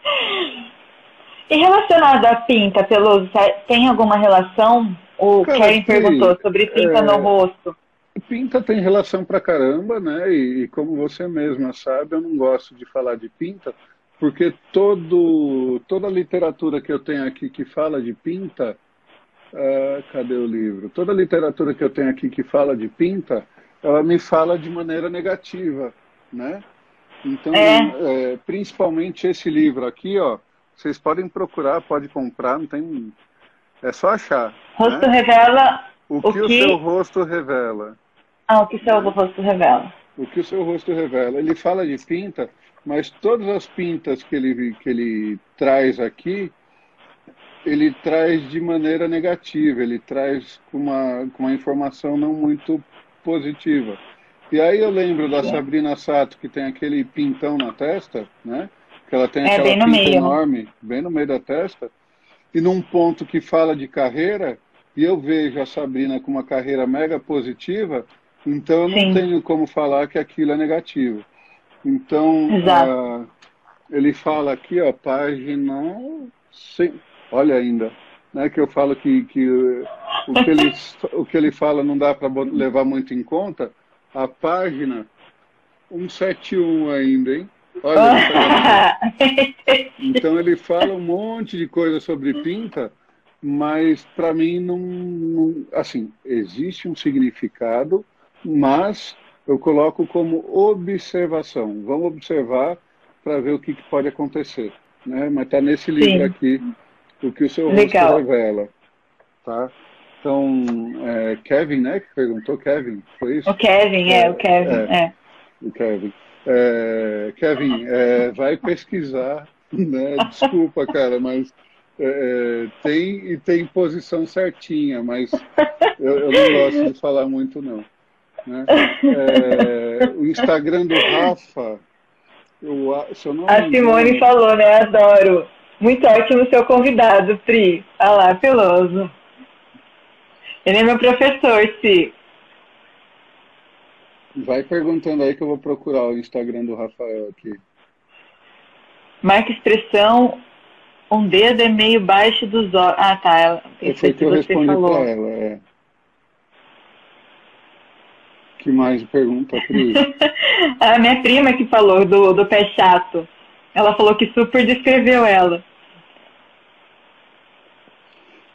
E relacionado à pinta, Peloso, tem alguma relação? O Cara, Karen perguntou sobre pinta é, no rosto. Pinta tem relação pra caramba, né? E, e, como você mesma sabe, eu não gosto de falar de pinta, porque todo, toda a literatura que eu tenho aqui que fala de pinta, uh, cadê o livro? Toda a literatura que eu tenho aqui que fala de pinta, ela me fala de maneira negativa, né? Então, é. É, principalmente esse livro aqui, ó, vocês podem procurar, pode comprar, não tem. É só achar. Rosto né? revela. O que o, que o seu rosto revela. Ah, o que o seu né? rosto revela. O que o seu rosto revela. Ele fala de pinta, mas todas as pintas que ele, que ele traz aqui, ele traz de maneira negativa, ele traz com uma, com uma informação não muito positiva. E aí eu lembro da Sabrina Sato, que tem aquele pintão na testa, né? Que ela tem é, aquela pinta meio. enorme, bem no meio da testa, e num ponto que fala de carreira, e eu vejo a Sabrina com uma carreira mega positiva, então eu não Sim. tenho como falar que aquilo é negativo. Então, uh, ele fala aqui, ó, página. Olha ainda, né, que eu falo que, que o que ele, o que ele fala não dá para levar muito em conta, a página 171 ainda, hein? Olha, então ele fala um monte de coisa sobre pinta, mas para mim não, não, assim, existe um significado, mas eu coloco como observação. Vamos observar para ver o que, que, pode acontecer, né? Mas está nesse livro Sim. aqui o que o seu Legal. rosto revela, tá? Então, é, Kevin, né, que perguntou, Kevin, foi isso? O Kevin, é, é o Kevin, é. é. O Kevin. É, Kevin, é, vai pesquisar, né? Desculpa, cara, mas é, é, tem e tem posição certinha, mas eu, eu, não gosto de falar muito não. Né? É, o Instagram do Rafa, eu, se eu não a Simone falou, né? Adoro. Muito ótimo seu convidado, Pri. Olha lá, Peloso. Ele é meu professor, sim. Vai perguntando aí que eu vou procurar o Instagram do Rafael aqui. Marca expressão, um dedo é meio baixo dos olhos. Ah, tá. Isso foi que eu respondi falou. pra ela, é. que mais pergunta, Pri? a minha prima que falou do, do pé chato. Ela falou que super descreveu ela.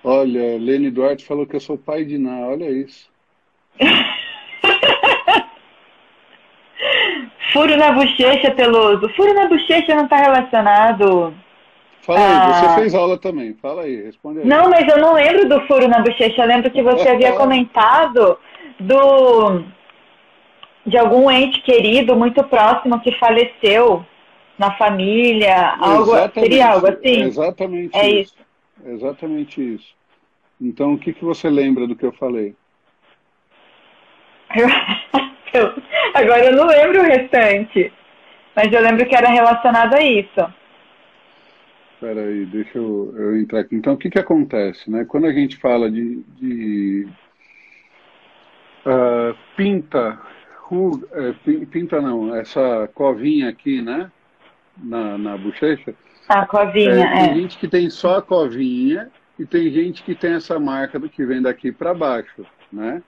Olha, Lene Duarte falou que eu sou pai de Ná, olha isso. Furo na bochecha, Peloso. Furo na bochecha não está relacionado. Fala aí, você fez aula também. Fala aí, responde aí. Não, mas eu não lembro do furo na bochecha. Eu lembro que você havia comentado do de algum ente querido muito próximo que faleceu na família. Algo, seria algo assim? Exatamente é isso. isso. Exatamente isso. Então, o que, que você lembra do que eu falei? Eu, agora eu não lembro o restante, mas eu lembro que era relacionado a isso. Espera aí, deixa eu, eu, entrar aqui. Então, o que, que acontece? Né? Quando a gente fala de, de uh, pinta, uh, pinta não, essa covinha aqui, né? Na, na bochecha, a covinha, é. Tem é. gente que tem só a covinha e tem gente que tem essa marca do que vem daqui para baixo, né?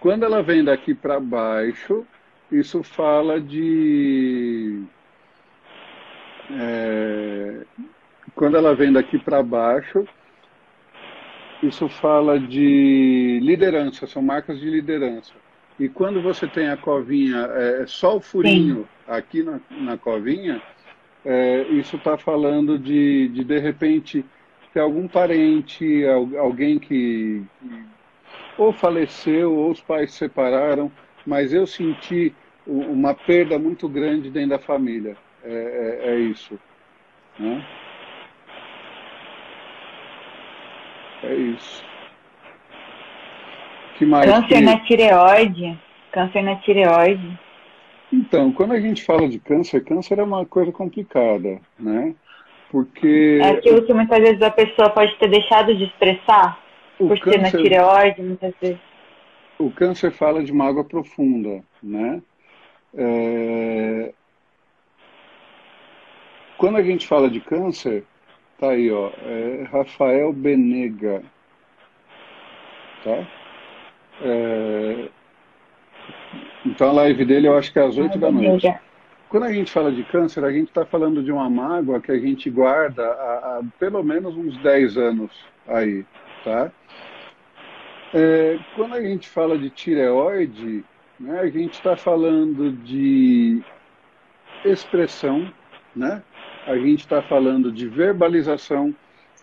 Quando ela vem daqui para baixo, isso fala de é, quando ela vem daqui para baixo, isso fala de liderança, são marcas de liderança. E quando você tem a covinha, é, só o furinho Sim. aqui na, na covinha, é, isso está falando de, de, de repente, ter algum parente, alguém que, que ou faleceu, ou os pais se separaram, mas eu senti uma perda muito grande dentro da família. É, é, é isso. Né? É isso. Que mais Câncer que... na tireoide. Câncer na tireoide. Então, quando a gente fala de câncer, câncer é uma coisa complicada, né? Porque. É aquilo que muitas vezes a pessoa pode ter deixado de expressar o por câncer, ser na tireoide, muitas vezes. O câncer fala de mágoa profunda, né? É... Quando a gente fala de câncer, tá aí, ó, é Rafael Benega, tá? É... Então a live dele eu acho que é às 8 da noite. Quando a gente fala de câncer, a gente está falando de uma mágoa que a gente guarda há, há, pelo menos uns 10 anos aí, tá? É, quando a gente fala de tireoide, né, a gente está falando de expressão, né? A gente está falando de verbalização,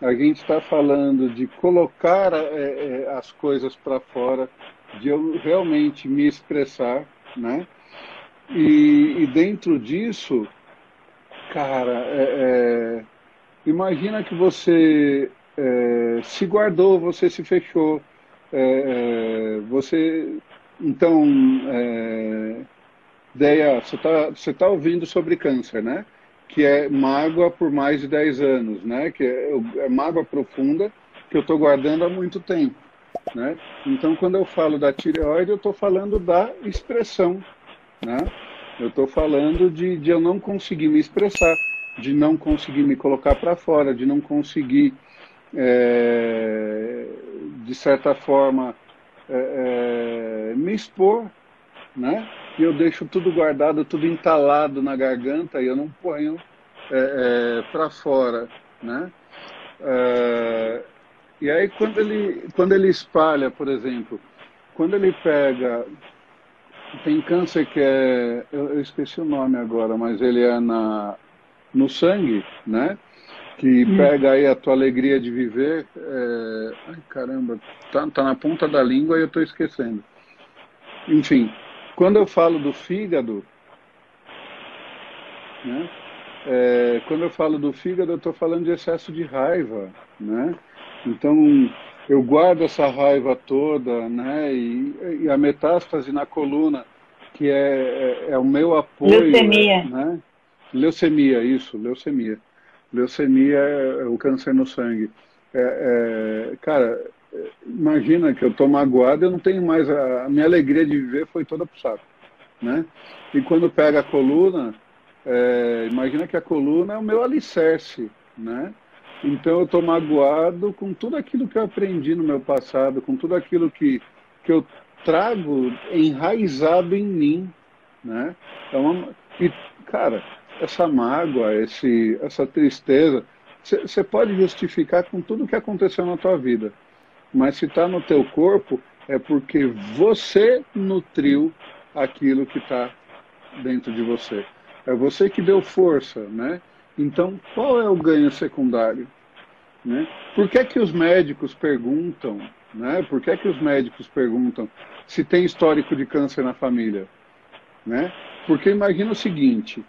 a gente está falando de colocar é, é, as coisas para fora, de eu realmente me expressar, né? E, e dentro disso, cara, é, é, imagina que você é, se guardou, você se fechou, é, é, você, então, ideia, você está você tá ouvindo sobre câncer, né? Que é mágoa por mais de 10 anos, né? Que é, é mágoa profunda que eu estou guardando há muito tempo. Né? Então, quando eu falo da tireoide, eu estou falando da expressão. Né? Eu estou falando de, de eu não conseguir me expressar, de não conseguir me colocar para fora, de não conseguir, é, de certa forma, é, é, me expor, né? E eu deixo tudo guardado, tudo entalado na garganta e eu não ponho é, é para fora, né? É, e aí quando ele, quando ele espalha, por exemplo, quando ele pega, tem câncer que é, eu, eu esqueci o nome agora, mas ele é na, no sangue, né? Que pega aí a tua alegria de viver. É... Ai, caramba, tá, tá na ponta da língua e eu estou esquecendo. Enfim, quando eu falo do fígado, né? É, quando eu falo do fígado, eu estou falando de excesso de raiva, né? Então, eu guardo essa raiva toda, né? E, e a metástase na coluna, que é, é, é o meu apoio. Leucemia. Né? Leucemia, isso, leucemia. Leucemia é, o câncer no sangue. É, é, cara, imagina que eu estou magoado, eu não tenho mais. A, a, minha alegria de viver foi toda pro saco. Né? E quando pega a coluna, é, imagina que a coluna é o meu alicerce. Né? Então eu estou magoado com tudo aquilo que eu aprendi no meu passado, com tudo aquilo que, que eu trago enraizado em mim. Né? Uma, e, cara, essa mágoa, esse, essa tristeza, você pode justificar com tudo o que aconteceu na tua vida. Mas se está no teu corpo, é porque você nutriu aquilo que está dentro de você. É você que deu força, né? Então, qual é o ganho secundário? Né? Por que, que os médicos perguntam, né? Por que, que os médicos perguntam se tem histórico de câncer na família? Né? Porque imagina o seguinte,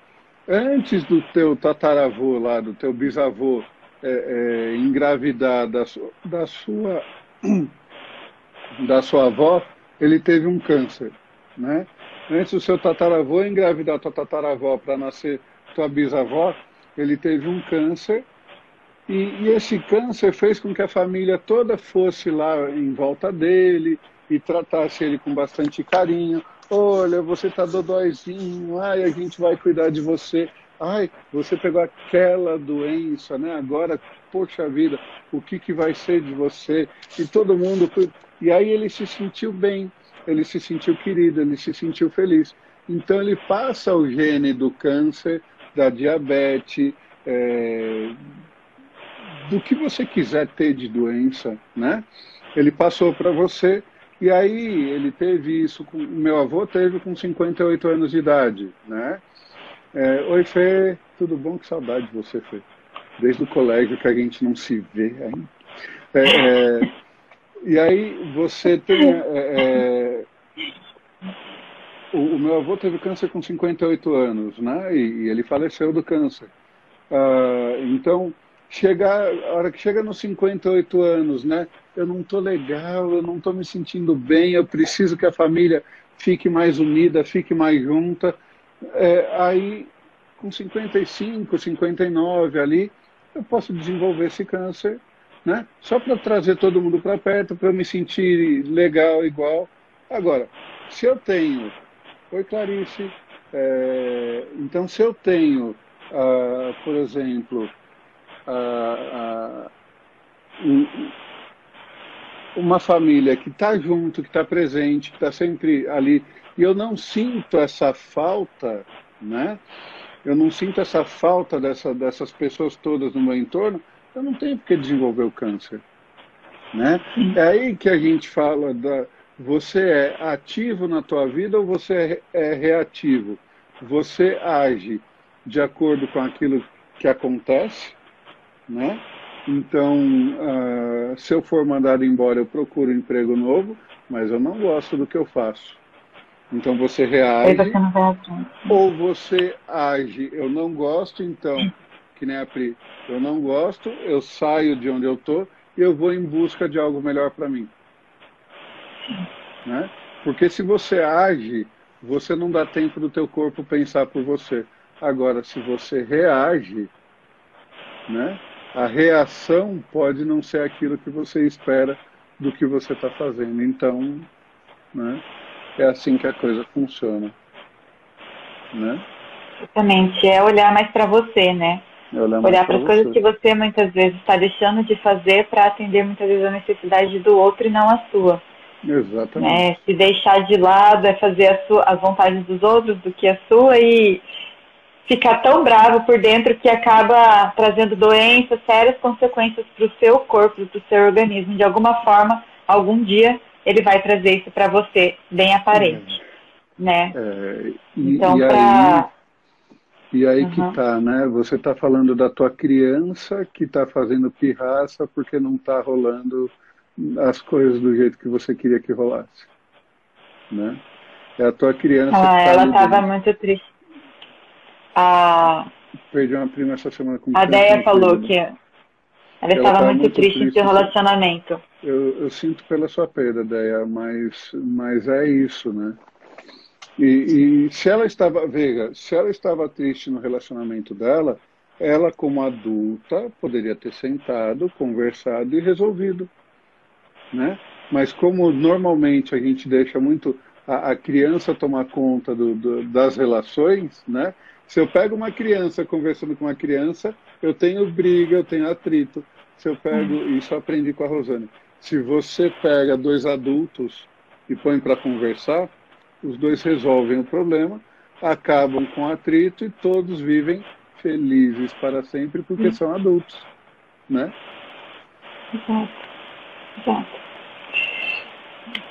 antes do teu tataravô lá, do teu bisavô é, é, engravidar da, da, sua da sua avó, ele teve um câncer, né? Antes do seu tataravô engravidar tua tataravó para nascer tua bisavó, ele teve um câncer e, e, esse câncer fez com que a família toda fosse lá em volta dele e tratasse ele com bastante carinho. Olha, você está dodóizinho, ai, a gente vai cuidar de você. Ai, você pegou aquela doença, né? Agora, poxa vida, o que, que vai ser de você? E todo mundo. E aí ele se sentiu bem, ele se sentiu querido, ele se sentiu feliz. Então ele passa o gene do câncer, da diabetes, é, do que você quiser ter de doença, né? Ele passou para você e aí ele teve isso, com, meu avô teve com 58 anos de idade, né? É, Oi Fê, tudo bom? Que saudade de você, Fê. Desde o colégio que a gente não se vê ainda. É, é, e aí você tem... É, é, o, o, meu avô teve câncer com 58 anos, né? E, e ele faleceu do câncer. Uh, então, chegar, a hora que chega nos 58 anos, né? Eu não tô legal, eu não tô me sentindo bem, eu preciso que a família fique mais unida, fique mais junta. É, aí, com 55, 59 ali, eu posso desenvolver esse câncer, né? Só para trazer todo mundo para perto, para eu me sentir legal, igual. Agora, se eu tenho, oi Clarice, é, então se eu tenho, ah, por exemplo, uma família que está junto, que está presente, que está sempre ali, e eu não sinto essa falta, né? Eu não sinto essa falta dessa, dessas pessoas todas no meu entorno, eu não tenho porque desenvolver o câncer, né? É aí que a gente fala da você é ativo na tua vida ou você é, é reativo? Você age de acordo com aquilo que acontece né? Então, uh, se eu for mandado embora, eu procuro um emprego novo, mas eu não gosto do que eu faço. Então você reage você ou você age. Eu não gosto, então, que nem a Pri, eu não gosto, eu saio de onde eu estou e eu vou em busca de algo melhor para mim. Né? Porque se você age, você não dá tempo do teu corpo pensar por você. Agora, se você reage, né? A reação pode não ser aquilo que você espera do que você está fazendo. Então, né, é assim que a coisa funciona. Né? Exatamente, é olhar mais para você, né? Olhar para as coisas que você muitas vezes está deixando de fazer para atender muitas vezes a necessidade do outro e não a sua. Exatamente. Né? Se deixar de lado é fazer sua, as vontades dos outros do que a sua e ficar tão bravo por dentro que acaba trazendo doenças, sérias consequências para o seu corpo, para o seu organismo. De alguma forma, algum dia ele vai trazer isso para você, bem aparente. É. Né? É, e, então, para e aí uhum. que tá, né? Você tá falando da tua criança que tá fazendo pirraça porque não tá rolando as coisas do jeito que você queria que rolasse, né? É a tua criança. Ah, tá ela estava muito triste. A... Perdi uma prima essa semana com A Deia falou que ela, estava muito, muito triste em seu relacionamento. Eu, eu, sinto pela sua perda, Deia, mas, mas é isso, né? E, e, se ela estava, veja, se ela estava triste no relacionamento dela, ela como adulta poderia ter sentado, conversado e resolvido, né? Mas como normalmente a gente deixa muito a, a criança tomar conta do, do, das relações, né? Se eu pego uma criança conversando com uma criança, eu tenho briga, eu tenho atrito. Se eu pego, uhum. isso eu aprendi com a Rosane. Se você pega dois adultos e põe para conversar, os dois resolvem o problema, acabam com atrito e todos vivem felizes para sempre porque são adultos, né? Exato. Exato.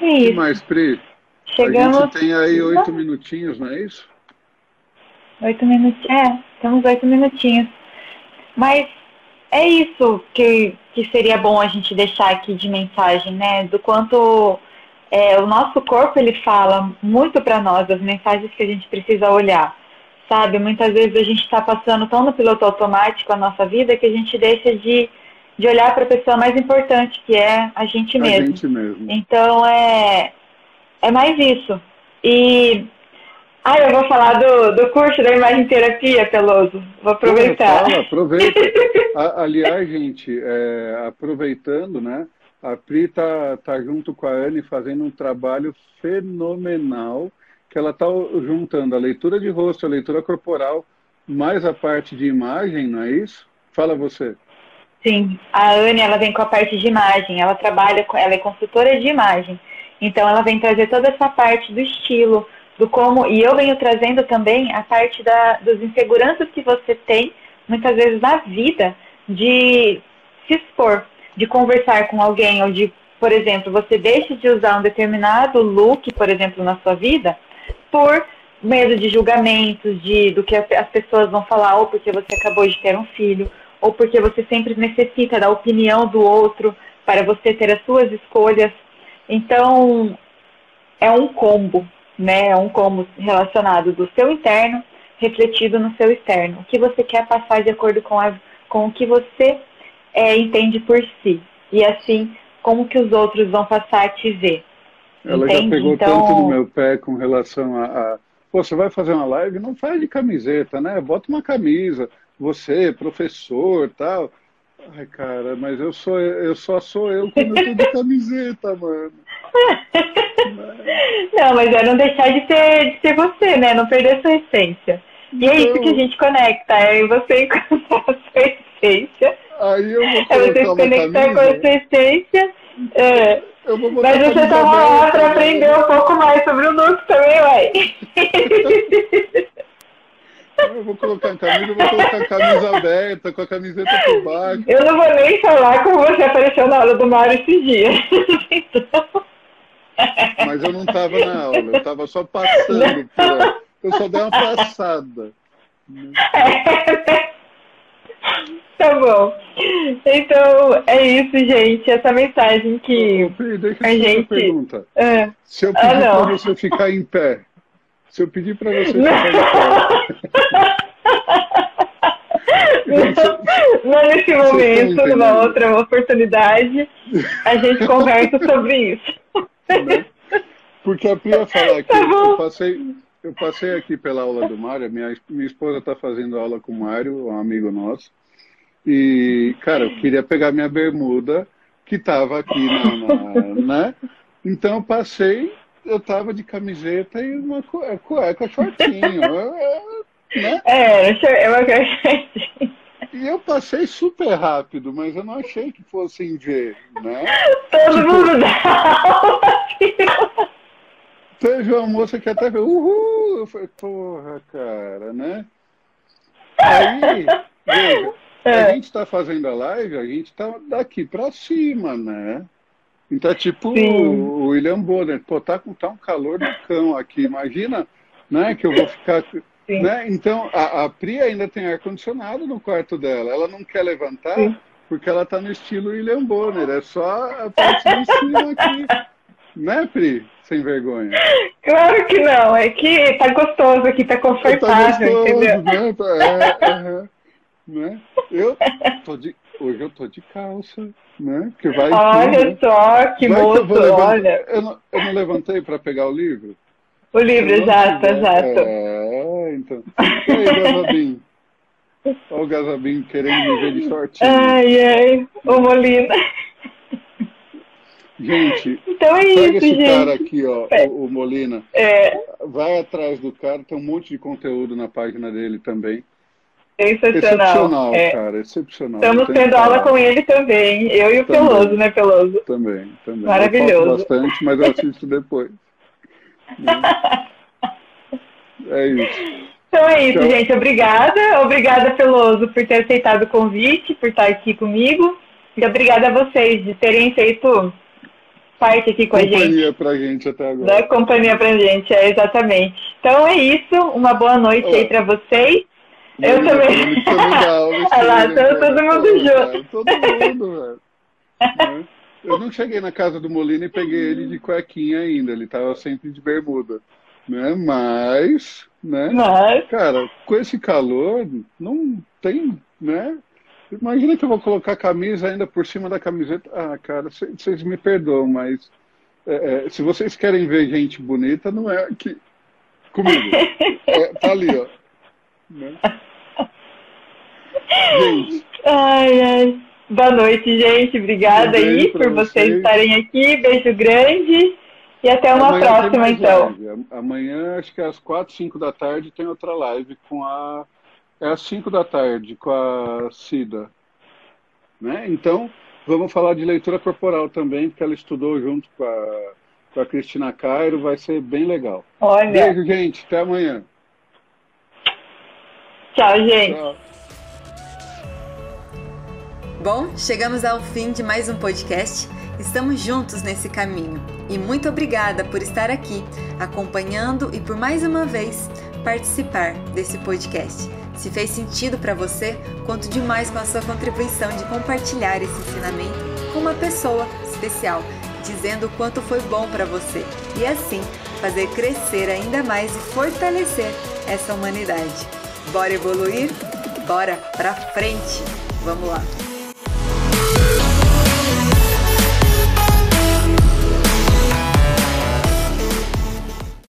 É isso. E mais, Pri? Chegamos... A gente tem aí oito minutinhos, não é isso? Oito minutinhos. É, temos oito minutinhos. Mas é isso que, que seria bom a gente deixar aqui de mensagem, né? Do quanto é, o nosso corpo ele fala muito para nós as mensagens que a gente precisa olhar, sabe? Muitas vezes a gente está passando tão no piloto automático a nossa vida que a gente deixa de, de olhar para a pessoa mais importante, que é a gente mesmo. A gente mesmo. Então é, é mais isso. E ah, eu vou falar do, do curso da imagem terapia, Peloso. Vou aproveitar. Fala, aproveita. Aliás, gente, é, aproveitando, né? A Pri está tá junto com a Anne fazendo um trabalho fenomenal, que ela está juntando a leitura de rosto, a leitura corporal, mais a parte de imagem, não é isso? Fala você. Sim, a Anne ela vem com a parte de imagem, ela trabalha, ela é consultora de imagem, então ela vem trazer toda essa parte do estilo, do como, e eu venho trazendo também a parte da, dos inseguranças que você tem, muitas vezes na vida, de se expor de conversar com alguém ou de, por exemplo, você deixa de usar um determinado look, por exemplo, na sua vida, por medo de julgamentos, de do que as pessoas vão falar, ou porque você acabou de ter um filho, ou porque você sempre necessita da opinião do outro para você ter as suas escolhas. Então, é um combo, né? É um combo relacionado do seu interno refletido no seu externo. O que você quer passar de acordo com, a, com o que você é, entende por si. E assim, como que os outros vão passar a te ver. Ela Entende? já pegou então... tanto no meu pé com relação a, a. Pô, você vai fazer uma live? Não faz de camiseta, né? Bota uma camisa. Você, professor tal. Ai, cara, mas eu sou eu só sou eu quando eu tô de camiseta, mano. Não, mas é não deixar de ser, de ser você, né? Não perder a sua essência. E é isso que a gente conecta, é você encontrar a sua essência Aí eu vou é você se conectar com a sua essência. É. Mas você tá lá para aprender um pouco mais sobre o look também, ué. Eu vou colocar camisa, eu vou colocar a camisa aberta, com a camiseta por baixo. Eu não vou nem falar como você apareceu na aula do Mário esses dias. Então... Mas eu não estava na aula, eu estava só passando por Eu só dei uma passada. É. Tá bom. Então, é isso, gente. Essa mensagem que Fih, deixa a gente... pergunta. É. Se eu ah, pedir ah, para você ficar em pé, se eu pedir para você pé... Não nesse momento, numa outra oportunidade, a gente conversa sobre isso. Né? Porque a Pia fala aqui, tá eu passei, eu passei aqui pela aula do Mário, minha, minha esposa está fazendo aula com o Mário, um amigo nosso. E, cara, eu queria pegar minha bermuda, que estava aqui na, na, né? Então eu passei, eu tava de camiseta e uma cueca, shortinho. né? É, é uma shortinho. E eu passei super rápido, mas eu não achei que fossem ver, né? Todo tipo, mundo dá Teve uma moça que até veio, uhul! Eu falei, porra, cara, né? Aí, veja, é. a gente tá fazendo a live, a gente tá daqui pra cima, né? Então é tipo o William Bonner, pô, tá, tá um calor do cão aqui, imagina, né, que eu vou ficar né? Então, a, a Pri ainda tem ar-condicionado no quarto dela. Ela não quer levantar Sim. porque ela está no estilo William Bonner. É só a parte de cima aqui. Né, Pri? Sem vergonha. Claro que não. É que tá gostoso aqui, tá confortável, tá gostoso, entendeu? Né? Tá, é, é, né? Eu tô de, hoje eu tô de calça, né? Que vai olha né? só, que vai moço, que eu olha. Eu não, eu não levantei para pegar o livro? O livro, exato, exato. É, então. E aí, Gazabim? Olha o Gazabim querendo me ver de shortinho. Ai, ai, ô Molina. Gente, então é pega isso, esse gente. cara aqui, ó, é. o, o, Molina. É. Vai atrás do cara, tem um monte de conteúdo na página dele também. Sensacional. Excepcional, é. cara, excepcional. Estamos tendo aula com ele também, eu e o também. Peloso, né, Peloso? Também, também. Maravilhoso. Eu bastante, mas eu assisto depois. É isso. Então é isso, Tchau. gente. Obrigada. Obrigada, Peloso, por ter aceitado o convite, por estar aqui comigo. E obrigada a vocês de terem feito parte aqui com companhia a gente. Companhia pra gente até agora. Da companhia pra gente, é exatamente. Então é isso. Uma boa noite Olá. aí pra vocês. Eu também. Olha lá, todo, todo mundo junto. Todo mundo, velho. Né? Eu não cheguei na casa do Molina e peguei ele de cuequinha ainda. Ele tava sempre de bermuda né? Mas, né? Mas... Cara, com esse calor, não tem, né? Imagina que eu vou colocar a camisa ainda por cima da camiseta. Ah, cara, vocês me perdoam, mas é, é, se vocês querem ver gente bonita, não é aqui comigo. É, tá ali, ó. Né? Gente. Ai, ai. Boa noite, gente. Obrigada um aí por vocês, vocês estarem aqui. Beijo grande. E até uma Amanhã próxima, então. Live. Amanhã, acho que às 4, 5 da tarde, tem outra live com a. É às 5 da tarde, com a Cida. Né? Então, vamos falar de leitura corporal também, porque ela estudou junto com a, com a Cristina Cairo, vai ser bem legal. Olha. Beijo, gente. Até amanhã. Tchau, gente. Tchau. Bom, chegamos ao fim de mais um podcast. Estamos juntos nesse caminho e muito obrigada por estar aqui acompanhando e por mais uma vez participar desse podcast. Se fez sentido para você, conto demais com a sua contribuição de compartilhar esse ensinamento com uma pessoa especial, dizendo o quanto foi bom para você e assim fazer crescer ainda mais e fortalecer essa humanidade. Bora evoluir? Bora pra frente! Vamos lá!